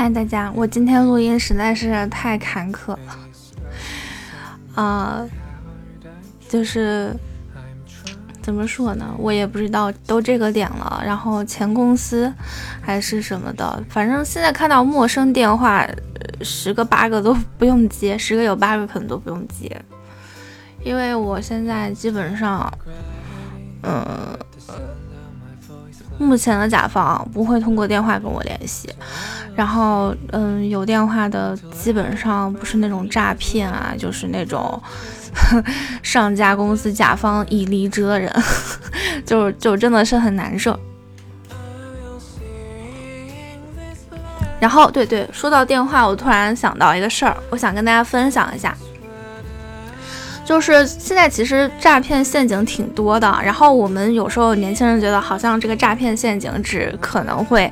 嗨，大家，我今天录音实在是太坎坷了，啊，就是怎么说呢，我也不知道，都这个点了，然后前公司还是什么的，反正现在看到陌生电话，十个八个都不用接，十个有八个可能都不用接，因为我现在基本上，嗯。目前的甲方不会通过电话跟我联系，然后，嗯，有电话的基本上不是那种诈骗啊，就是那种 上家公司甲方已离职的人，就就真的是很难受。然后，对对，说到电话，我突然想到一个事儿，我想跟大家分享一下。就是现在其实诈骗陷阱挺多的，然后我们有时候年轻人觉得好像这个诈骗陷阱只可能会，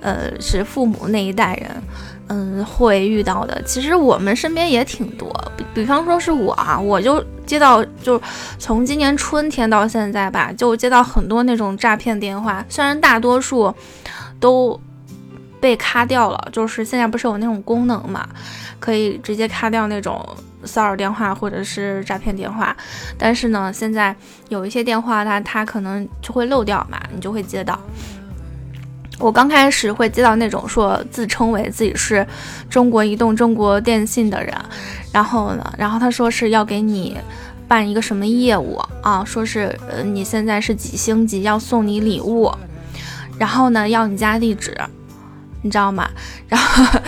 呃，是父母那一代人，嗯，会遇到的。其实我们身边也挺多，比比方说是我啊，我就接到，就从今年春天到现在吧，就接到很多那种诈骗电话，虽然大多数都被卡掉了，就是现在不是有那种功能嘛，可以直接卡掉那种。骚扰电话或者是诈骗电话，但是呢，现在有一些电话，它它可能就会漏掉嘛，你就会接到。我刚开始会接到那种说自称为自己是中国移动、中国电信的人，然后呢，然后他说是要给你办一个什么业务啊，说是呃你现在是几星级，要送你礼物，然后呢要你家地址。你知道吗？然后，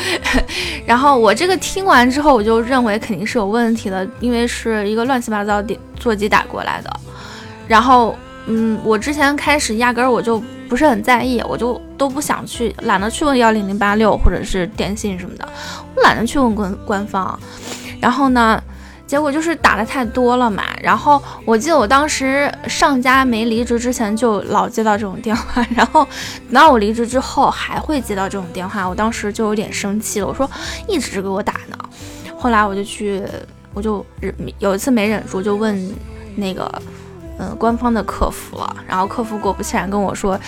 然后我这个听完之后，我就认为肯定是有问题的，因为是一个乱七八糟的座机打过来的。然后，嗯，我之前开始压根儿我就不是很在意，我就都不想去，懒得去问幺零零八六或者是电信什么的，我懒得去问官官方。然后呢？结果就是打的太多了嘛，然后我记得我当时上家没离职之前就老接到这种电话，然后等到我离职之后还会接到这种电话，我当时就有点生气了，我说一直给我打呢。后来我就去，我就忍有一次没忍住就问那个嗯官方的客服了，然后客服果不其然跟我说，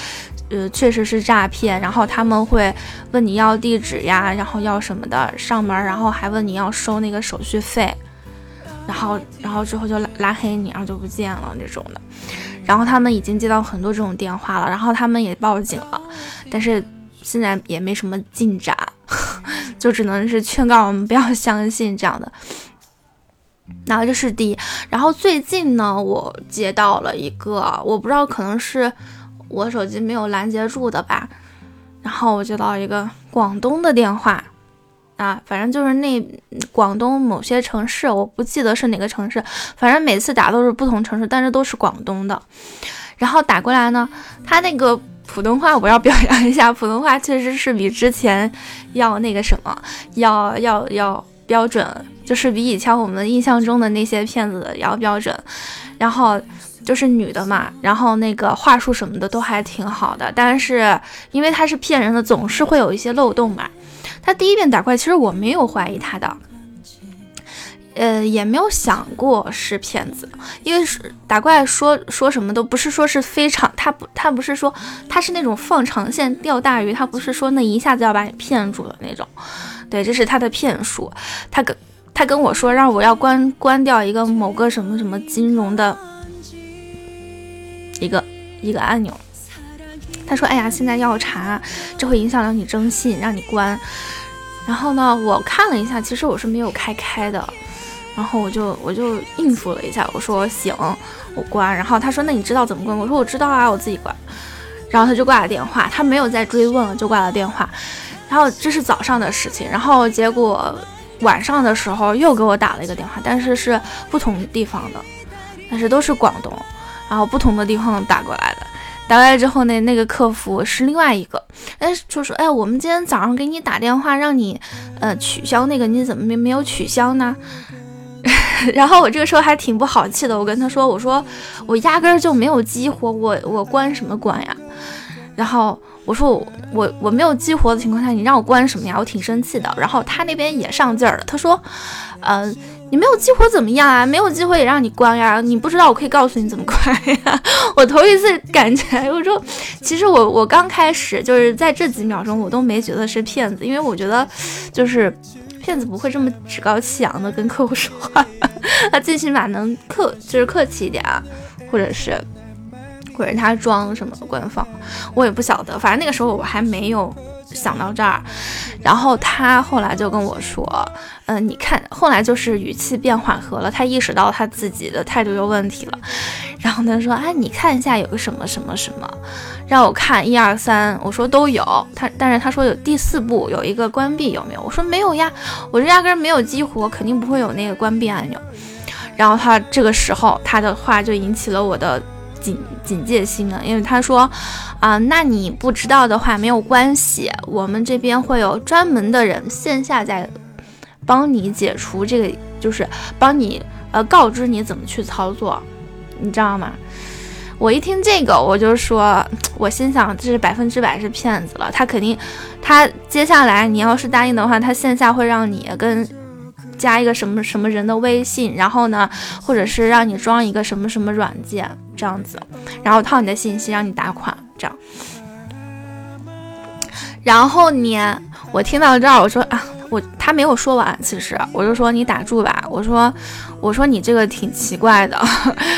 呃确实是诈骗，然后他们会问你要地址呀，然后要什么的上门，然后还问你要收那个手续费。然后，然后之后就拉拉黑你，然后就不见了那种的。然后他们已经接到很多这种电话了，然后他们也报警了，但是现在也没什么进展，就只能是劝告我们不要相信这样的。然后这是第一。然后最近呢，我接到了一个，我不知道可能是我手机没有拦截住的吧。然后我接到一个广东的电话。啊，反正就是那广东某些城市，我不记得是哪个城市，反正每次打都是不同城市，但是都是广东的。然后打过来呢，他那个普通话我要表扬一下，普通话确实是比之前要那个什么，要要要标准，就是比以前我们印象中的那些骗子要标准。然后就是女的嘛，然后那个话术什么的都还挺好的，但是因为他是骗人的，总是会有一些漏洞嘛。他第一遍打怪，其实我没有怀疑他的，呃，也没有想过是骗子，因为是打怪说说什么都不是说是非常，他不他不是说他是那种放长线钓大鱼，他不是说那一下子要把你骗住的那种，对，这是他的骗术。他跟他跟我说让我要关关掉一个某个什么什么金融的一个一个按钮。他说：“哎呀，现在要查，这会影响到你征信，让你关。”然后呢，我看了一下，其实我是没有开开的。然后我就我就应付了一下，我说：“行，我关。”然后他说：“那你知道怎么关？”我说：“我知道啊，我自己关。”然后他就挂了电话，他没有再追问了，就挂了电话。然后这是早上的事情，然后结果晚上的时候又给我打了一个电话，但是是不同地方的，但是都是广东，然后不同的地方打过来的。打过来之后呢，那个客服是另外一个，哎，就说，哎，我们今天早上给你打电话，让你，呃，取消那个，你怎么没没有取消呢？然后我这个时候还挺不好气的，我跟他说，我说我压根儿就没有激活，我我关什么关呀？然后我说我我没有激活的情况下，你让我关什么呀？我挺生气的。然后他那边也上劲儿了，他说，呃。你没有激活怎么样啊？没有激活也让你关呀？你不知道我可以告诉你怎么关呀？我头一次感觉，我说，其实我我刚开始就是在这几秒钟，我都没觉得是骗子，因为我觉得就是骗子不会这么趾高气扬的跟客户说话，他最起码能客就是客气一点啊，或者是或者他装什么官方，我也不晓得，反正那个时候我还没有。想到这儿，然后他后来就跟我说：“嗯，你看，后来就是语气变缓和了，他意识到他自己的态度有问题了。然后他说：‘哎，你看一下有个什么什么什么，让我看一二三。’我说都有。他但是他说有第四步有一个关闭有没有？我说没有呀，我这压根没有激活，肯定不会有那个关闭按钮。然后他这个时候他的话就引起了我的。”警警戒心了，因为他说，啊，那你不知道的话没有关系，我们这边会有专门的人线下在帮你解除这个，就是帮你呃告知你怎么去操作，你知道吗？我一听这个，我就说，我心想这是百分之百是骗子了，他肯定，他接下来你要是答应的话，他线下会让你跟。加一个什么什么人的微信，然后呢，或者是让你装一个什么什么软件这样子，然后套你的信息让你打款这样。然后呢，我听到这儿，我说啊。我他没有说完，其实我就说你打住吧。我说，我说你这个挺奇怪的。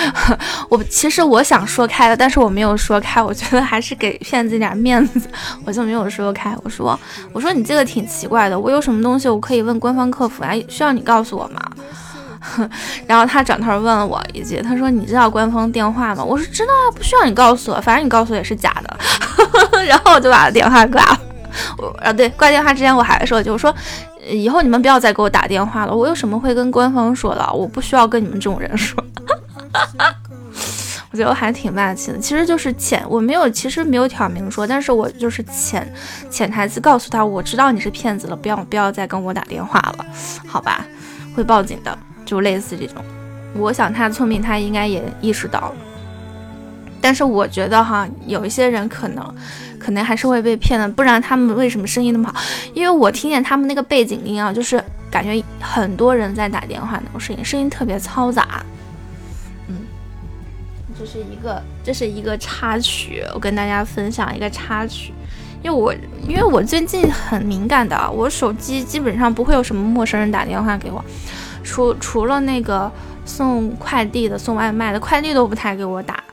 我其实我想说开的，但是我没有说开。我觉得还是给骗子一点面子，我就没有说开。我说，我说你这个挺奇怪的。我有什么东西我可以问官方客服啊？需要你告诉我吗？然后他转头问了我一句，他说你知道官方电话吗？我说知道啊，不需要你告诉我，反正你告诉我也是假的。然后我就把电话挂了。我啊，对，挂电话之前我还说，就是说，以后你们不要再给我打电话了。我有什么会跟官方说的？我不需要跟你们这种人说。我觉得我还挺霸气的，其实就是潜，我没有，其实没有挑明说，但是我就是潜潜台词告诉他，我知道你是骗子了，不要不要再跟我打电话了，好吧？会报警的，就类似这种。我想他聪明，他应该也意识到了。但是我觉得哈，有一些人可能。可能还是会被骗的，不然他们为什么声音那么好？因为我听见他们那个背景音啊，就是感觉很多人在打电话那种声音，声音特别嘈杂。嗯，这是一个，这是一个插曲，我跟大家分享一个插曲。因为我，因为我最近很敏感的，我手机基本上不会有什么陌生人打电话给我，除除了那个送快递的、送外卖的，快递都不太给我打，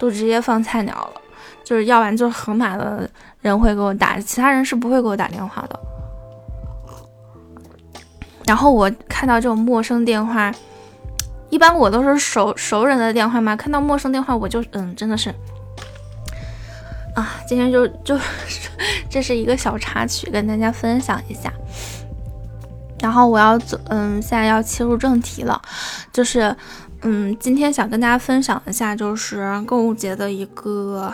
都直接放菜鸟了。就是要不然就是盒马的人会给我打，其他人是不会给我打电话的。然后我看到这种陌生电话，一般我都是熟熟人的电话嘛，看到陌生电话我就嗯，真的是啊，今天就就这是一个小插曲，跟大家分享一下。然后我要走，嗯，现在要切入正题了，就是嗯，今天想跟大家分享一下，就是购物节的一个。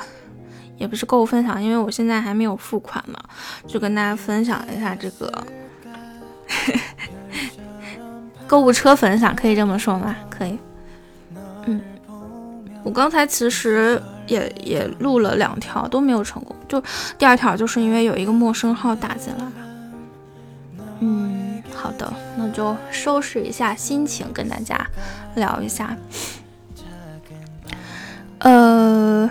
也不是购物分享，因为我现在还没有付款嘛，就跟大家分享一下这个购物车分享，可以这么说吗？可以。嗯，我刚才其实也也录了两条，都没有成功。就第二条，就是因为有一个陌生号打进来。嗯，好的，那就收拾一下心情，跟大家聊一下。呃。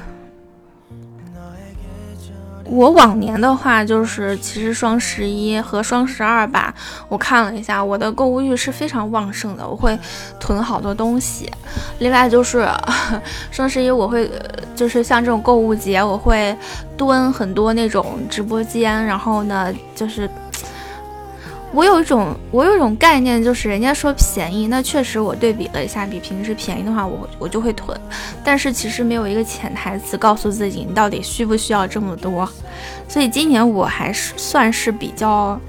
我往年的话，就是其实双十一和双十二吧，我看了一下，我的购物欲是非常旺盛的，我会囤好多东西。另外就是 双十一，我会就是像这种购物节，我会蹲很多那种直播间，然后呢，就是。我有一种，我有一种概念，就是人家说便宜，那确实我对比了一下，比平时便宜的话，我我就会囤。但是其实没有一个潜台词告诉自己，你到底需不需要这么多。所以今年我还是算是比较，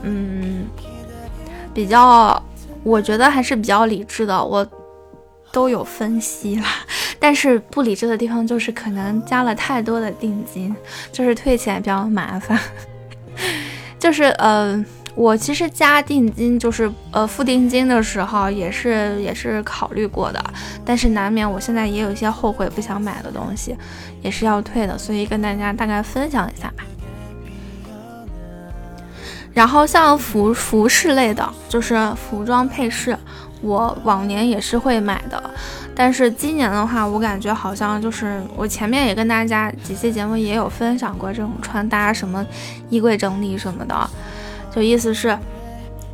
嗯，比较，我觉得还是比较理智的。我都有分析了，但是不理智的地方就是可能加了太多的定金，就是退钱比较麻烦，就是嗯。我其实加定金就是呃付定金的时候也是也是考虑过的，但是难免我现在也有一些后悔不想买的东西，也是要退的，所以跟大家大概分享一下吧。然后像服服饰类的，就是服装配饰，我往年也是会买的。但是今年的话，我感觉好像就是我前面也跟大家几期节目也有分享过这种穿搭什么衣柜整理什么的，就意思是，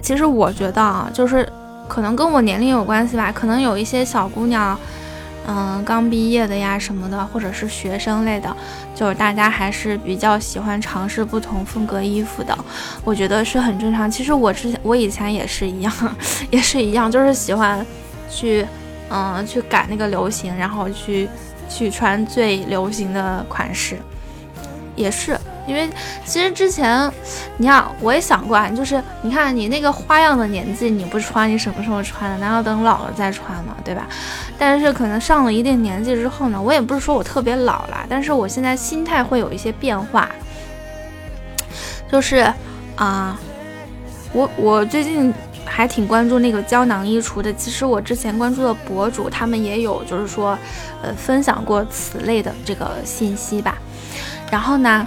其实我觉得啊，就是可能跟我年龄有关系吧，可能有一些小姑娘。嗯，刚毕业的呀什么的，或者是学生类的，就是大家还是比较喜欢尝试不同风格衣服的，我觉得是很正常。其实我之前我以前也是一样，也是一样，就是喜欢去嗯去赶那个流行，然后去去穿最流行的款式，也是。因为其实之前，你看，我也想过，就是你看你那个花样的年纪，你不穿，你什么时候穿呢？难道等老了再穿吗？对吧？但是可能上了一定年纪之后呢，我也不是说我特别老了，但是我现在心态会有一些变化，就是啊，我我最近还挺关注那个胶囊衣橱的。其实我之前关注的博主他们也有，就是说，呃，分享过此类的这个信息吧。然后呢？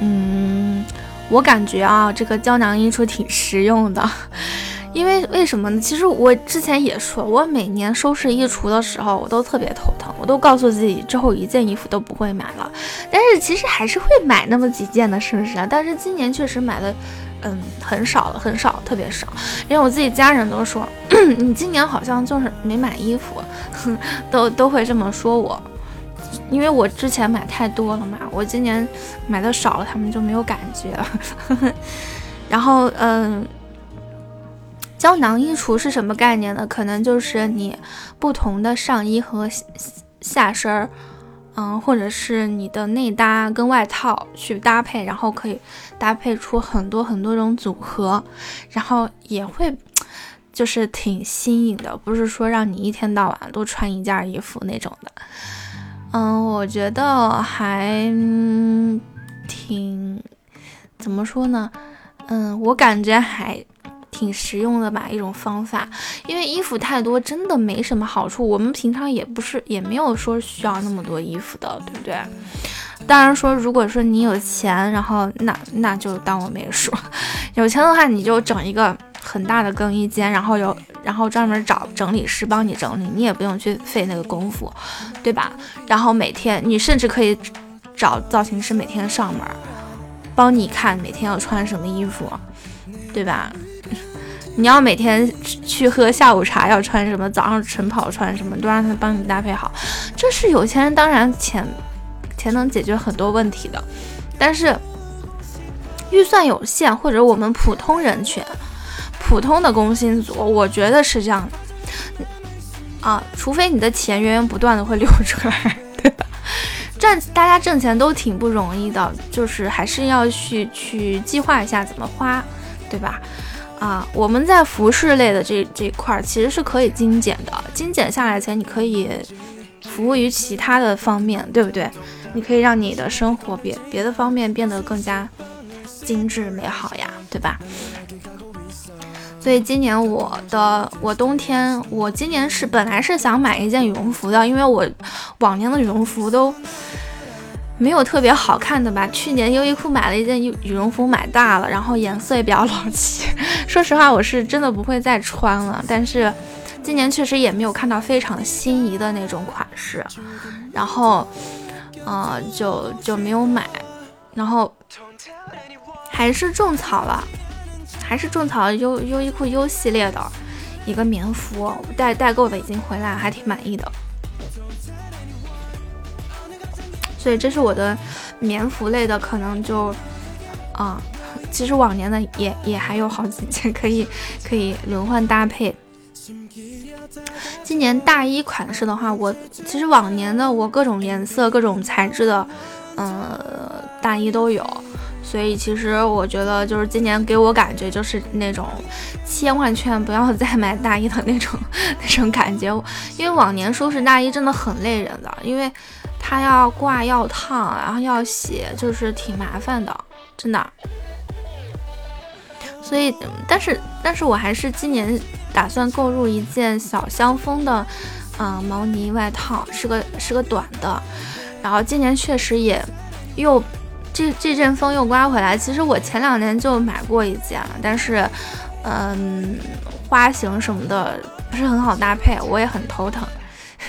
嗯，我感觉啊，这个胶囊衣橱挺实用的，因为为什么呢？其实我之前也说，我每年收拾衣橱的时候，我都特别头疼，我都告诉自己之后一件衣服都不会买了，但是其实还是会买那么几件的，是不是啊？但是今年确实买的，嗯，很少了，很少，特别少，因为我自己家人都说，你今年好像就是没买衣服，都都会这么说我。因为我之前买太多了嘛，我今年买的少了，他们就没有感觉。然后，嗯，胶囊衣橱是什么概念呢？可能就是你不同的上衣和下身儿，嗯，或者是你的内搭跟外套去搭配，然后可以搭配出很多很多种组合，然后也会就是挺新颖的，不是说让你一天到晚都穿一件衣服那种的。嗯，我觉得还挺怎么说呢？嗯，我感觉还挺实用的吧，一种方法。因为衣服太多，真的没什么好处。我们平常也不是，也没有说需要那么多衣服的，对不对？当然说，如果说你有钱，然后那那就当我没说。有钱的话，你就整一个。很大的更衣间，然后有，然后专门找整理师帮你整理，你也不用去费那个功夫，对吧？然后每天你甚至可以找造型师每天上门，帮你看每天要穿什么衣服，对吧？你要每天去喝下午茶要穿什么，早上晨跑穿什么，都让他帮你搭配好。这是有钱人当然钱钱能解决很多问题的，但是预算有限或者我们普通人群。普通的工薪族，我觉得是这样的啊，除非你的钱源源不断的会流出来，对吧？赚大家挣钱都挺不容易的，就是还是要去去计划一下怎么花，对吧？啊，我们在服饰类的这这块儿其实是可以精简的，精简下来钱你可以服务于其他的方面，对不对？你可以让你的生活别别的方面变得更加精致美好呀，对吧？所以今年我的我冬天我今年是本来是想买一件羽绒服的，因为我往年的羽绒服都没有特别好看的吧。去年优衣库买了一件羽羽绒服，买大了，然后颜色也比较老气。说实话，我是真的不会再穿了。但是今年确实也没有看到非常心仪的那种款式，然后呃就就没有买，然后还是种草了。还是种草优优衣库 U 系列的一个棉服，代代购的已经回来，还挺满意的。所以这是我的棉服类的，可能就啊，其实往年的也也还有好几件可以可以轮换搭配。今年大衣款式的话，我其实往年的我各种颜色、各种材质的嗯大衣都有。所以其实我觉得，就是今年给我感觉就是那种千万劝不要再买大衣的那种那种感觉，因为往年收拾大衣真的很累人的，因为它要挂要烫，然后要洗，就是挺麻烦的，真的。所以，但是但是我还是今年打算购入一件小香风的，嗯，毛呢外套，是个是个短的，然后今年确实也又。这这阵风又刮回来。其实我前两年就买过一件，但是，嗯，花型什么的不是很好搭配，我也很头疼。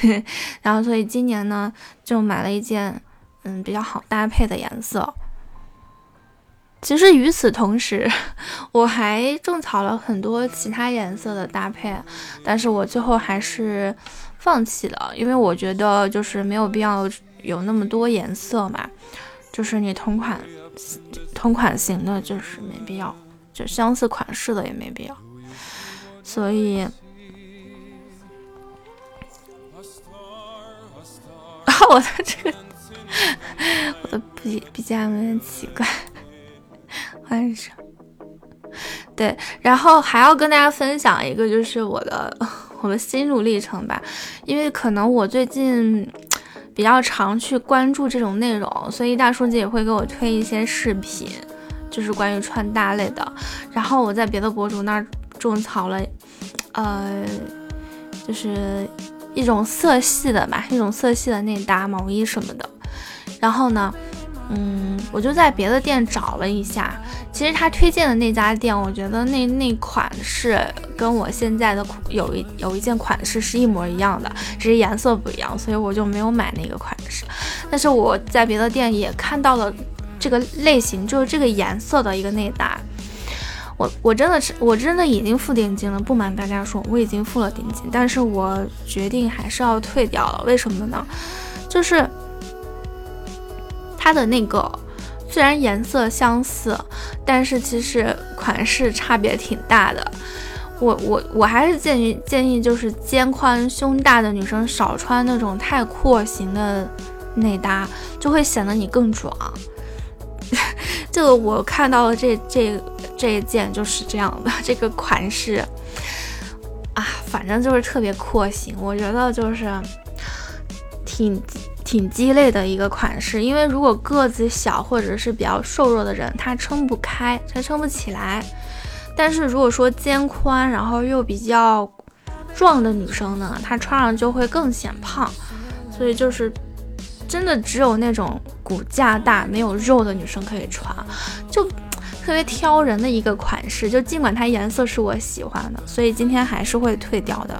然后，所以今年呢，就买了一件，嗯，比较好搭配的颜色。其实与此同时，我还种草了很多其他颜色的搭配，但是我最后还是放弃了，因为我觉得就是没有必要有那么多颜色嘛，就是你同款同款型的，就是没必要，就相似款式的也没必要，所以啊，我的这个我的 B B G M 有点奇怪。换上，对，然后还要跟大家分享一个，就是我的 我的心路历程吧。因为可能我最近比较常去关注这种内容，所以大数据也会给我推一些视频，就是关于穿搭类的。然后我在别的博主那儿种草了，呃，就是一种色系的吧，一种色系的内搭毛衣什么的。然后呢？嗯，我就在别的店找了一下，其实他推荐的那家店，我觉得那那款式跟我现在的有一有一件款式是一模一样的，只是颜色不一样，所以我就没有买那个款式。但是我在别的店也看到了这个类型，就是这个颜色的一个内搭。我我真的是我真的已经付定金了，不瞒大家说，我已经付了定金，但是我决定还是要退掉了。为什么呢？就是。它的那个虽然颜色相似，但是其实款式差别挺大的。我我我还是建议建议就是肩宽胸大的女生少穿那种太廓形的内搭，就会显得你更壮。这个我看到了这这这一件就是这样的，这个款式啊，反正就是特别廓形，我觉得就是挺。挺鸡肋的一个款式，因为如果个子小或者是比较瘦弱的人，他撑不开，他撑不起来。但是如果说肩宽，然后又比较壮的女生呢，她穿上就会更显胖。所以就是真的只有那种骨架大没有肉的女生可以穿，就特别挑人的一个款式。就尽管它颜色是我喜欢的，所以今天还是会退掉的。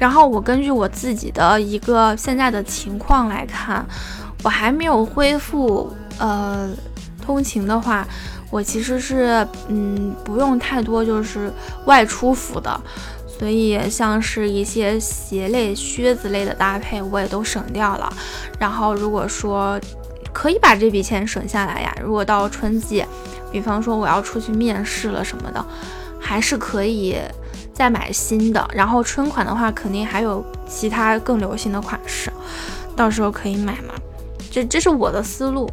然后我根据我自己的一个现在的情况来看，我还没有恢复呃通勤的话，我其实是嗯不用太多就是外出服的，所以像是一些鞋类、靴子类的搭配我也都省掉了。然后如果说可以把这笔钱省下来呀，如果到春季，比方说我要出去面试了什么的，还是可以。再买新的，然后春款的话，肯定还有其他更流行的款式，到时候可以买嘛。这这是我的思路，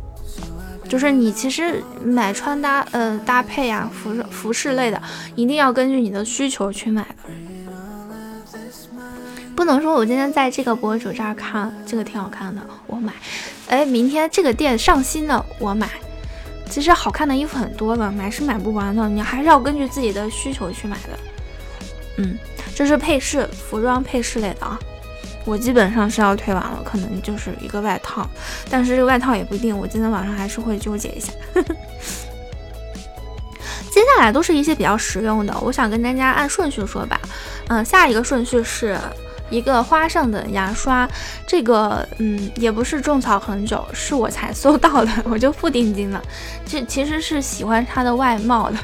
就是你其实买穿搭呃搭配呀，服服饰类的，一定要根据你的需求去买的，不能说我今天在这个博主这儿看这个挺好看的，我买，哎，明天这个店上新的我买。其实好看的衣服很多的，买是买不完的，你还是要根据自己的需求去买的。嗯，这是配饰，服装配饰类的啊。我基本上是要退完了，可能就是一个外套，但是这个外套也不一定，我今天晚上还是会纠结一下。接下来都是一些比较实用的，我想跟大家按顺序说吧。嗯，下一个顺序是。一个花上的牙刷，这个嗯也不是种草很久，是我才 搜到的，我就付定金了。这其实是喜欢它的外貌的。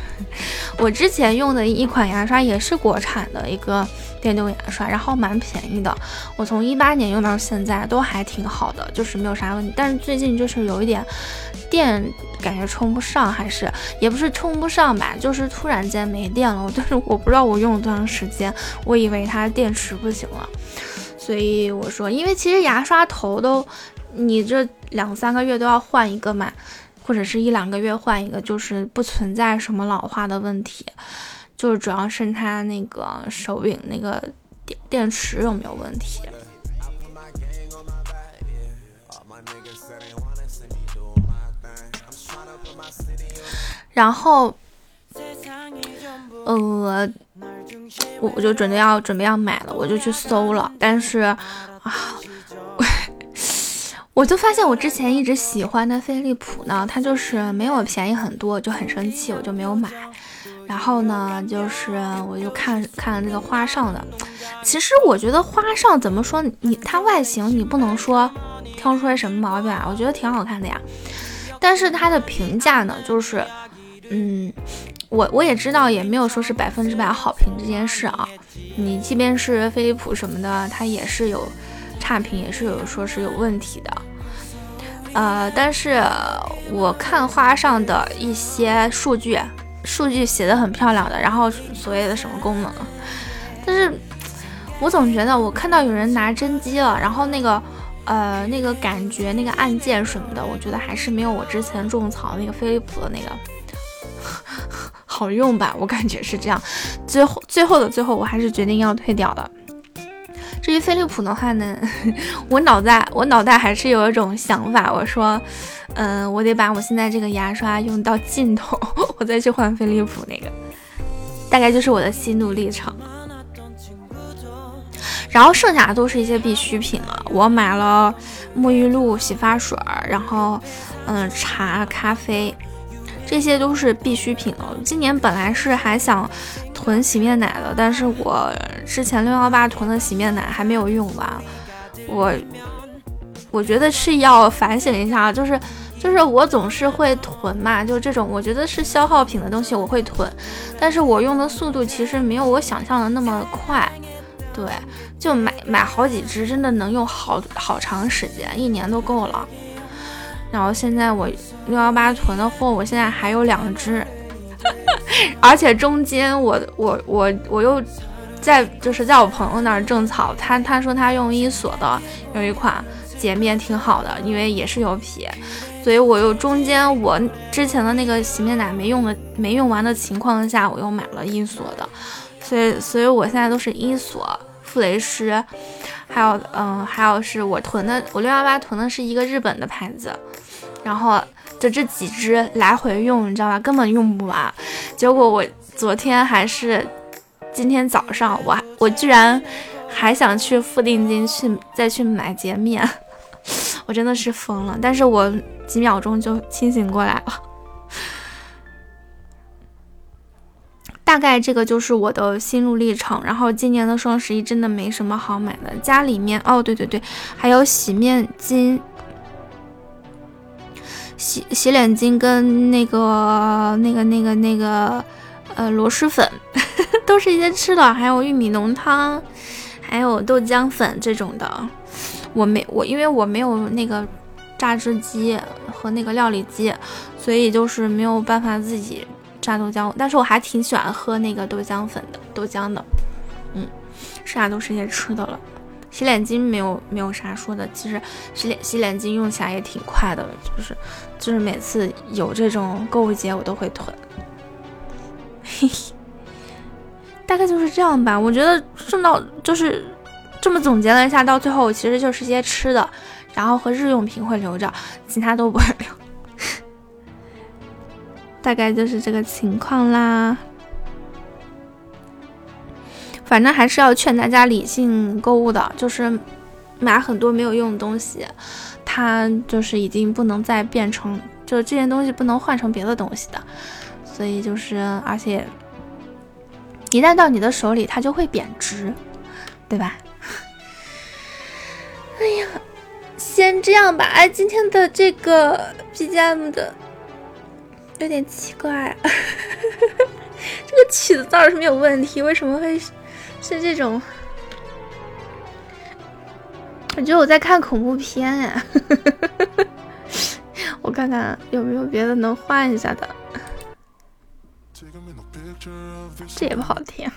我之前用的一款牙刷也是国产的一个电动牙刷，然后蛮便宜的。我从一八年用到现在都还挺好的，就是没有啥问题。但是最近就是有一点电感觉充不上，还是也不是充不上吧，就是突然间没电了。但是 我不知道我用了多长时间，我以为它电池不行了。所以我说，因为其实牙刷头都，你这两三个月都要换一个嘛，或者是一两个月换一个，就是不存在什么老化的问题，就是主要是它那个手柄那个电电池有没有问题。然后，呃。我我就准备要准备要买了，我就去搜了，但是啊，我就发现我之前一直喜欢的飞利浦呢，它就是没有便宜很多，就很生气，我就没有买。然后呢，就是我就看看了这个花上的，其实我觉得花上怎么说，你它外形你不能说挑出来什么毛病啊，我觉得挺好看的呀。但是它的评价呢，就是，嗯，我我也知道，也没有说是百分之百好评这件事啊。你即便是飞利浦什么的，它也是有差评，也是有说是有问题的。呃，但是我看花上的一些数据。数据写的很漂亮的，然后所谓的什么功能，但是我总觉得我看到有人拿真机了，然后那个呃那个感觉那个按键什么的，我觉得还是没有我之前种草那个飞利浦的那个 好用吧，我感觉是这样。最后最后的最后，我还是决定要退掉的。至于飞利浦的话呢，我脑袋我脑袋还是有一种想法，我说，嗯，我得把我现在这个牙刷用到尽头，我再去换飞利浦那个，大概就是我的心路历程。然后剩下的都是一些必需品了，我买了沐浴露、洗发水，然后嗯茶、咖啡，这些都是必需品了。今年本来是还想。囤洗面奶的，但是我之前六幺八囤的洗面奶还没有用完，我我觉得是要反省一下，就是就是我总是会囤嘛，就这种我觉得是消耗品的东西我会囤，但是我用的速度其实没有我想象的那么快，对，就买买好几支，真的能用好好长时间，一年都够了。然后现在我六幺八囤的货，我现在还有两支。而且中间我我我我又在就是在我朋友那儿种草，他他说他用伊索的有一款洁面挺好的，因为也是油皮，所以我又中间我之前的那个洗面奶没用的没用完的情况下，我又买了伊索的，所以所以我现在都是伊索、馥蕾诗，还有嗯还有是我囤的，我六幺八囤的是一个日本的牌子，然后。就这几支来回用，你知道吧？根本用不完。结果我昨天还是今天早上，我我居然还想去付定金去再去买洁面，我真的是疯了。但是我几秒钟就清醒过来了。大概这个就是我的心路历程。然后今年的双十一真的没什么好买的，家里面哦，对对对，还有洗面巾。洗洗脸巾跟那个那个那个那个呃螺蛳粉，都是一些吃的，还有玉米浓汤，还有豆浆粉这种的。我没我因为我没有那个榨汁机和那个料理机，所以就是没有办法自己榨豆浆。但是我还挺喜欢喝那个豆浆粉的豆浆的。嗯，剩下都是一些吃的了。洗脸巾没有没有啥说的，其实洗脸洗脸巾用起来也挺快的，就是就是每次有这种购物节我都会囤，嘿嘿，大概就是这样吧。我觉得顺到就是这么总结了一下，到最后其实就是些吃的，然后和日用品会留着，其他都不会留，大概就是这个情况啦。反正还是要劝大家理性购物的，就是买很多没有用的东西，它就是已经不能再变成，就这件东西不能换成别的东西的，所以就是，而且一旦到你的手里，它就会贬值，对吧？哎呀，先这样吧。哎，今天的这个 BGM 的有点奇怪，这个曲子倒是没有问题，为什么会？是这种，我觉得我在看恐怖片哎，我看看有没有别的能换一下的，这也不好听。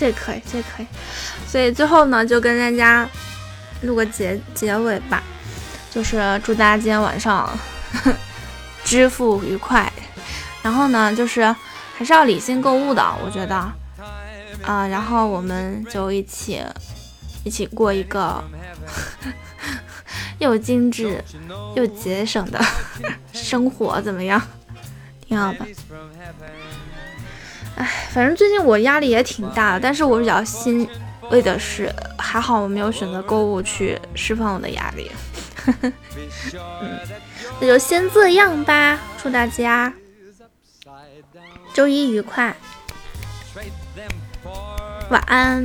这可以，这可以，所以最后呢，就跟大家录个结结尾吧，就是祝大家今天晚上 支付愉快，然后呢，就是还是要理性购物的，我觉得，啊，然后我们就一起一起过一个 又精致又节省的 生活怎么样？挺好的。哎，反正最近我压力也挺大的，但是我比较欣慰的是，还好我没有选择购物去释放我的压力。嗯，那就先这样吧，祝大家周一愉快，晚安。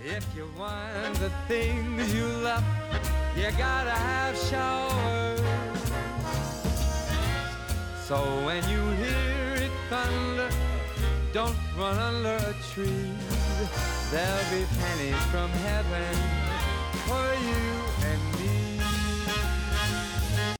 If you want the things you love, you gotta have showers. So when you hear it thunder, don't run under a tree. There'll be pennies from heaven for you and me.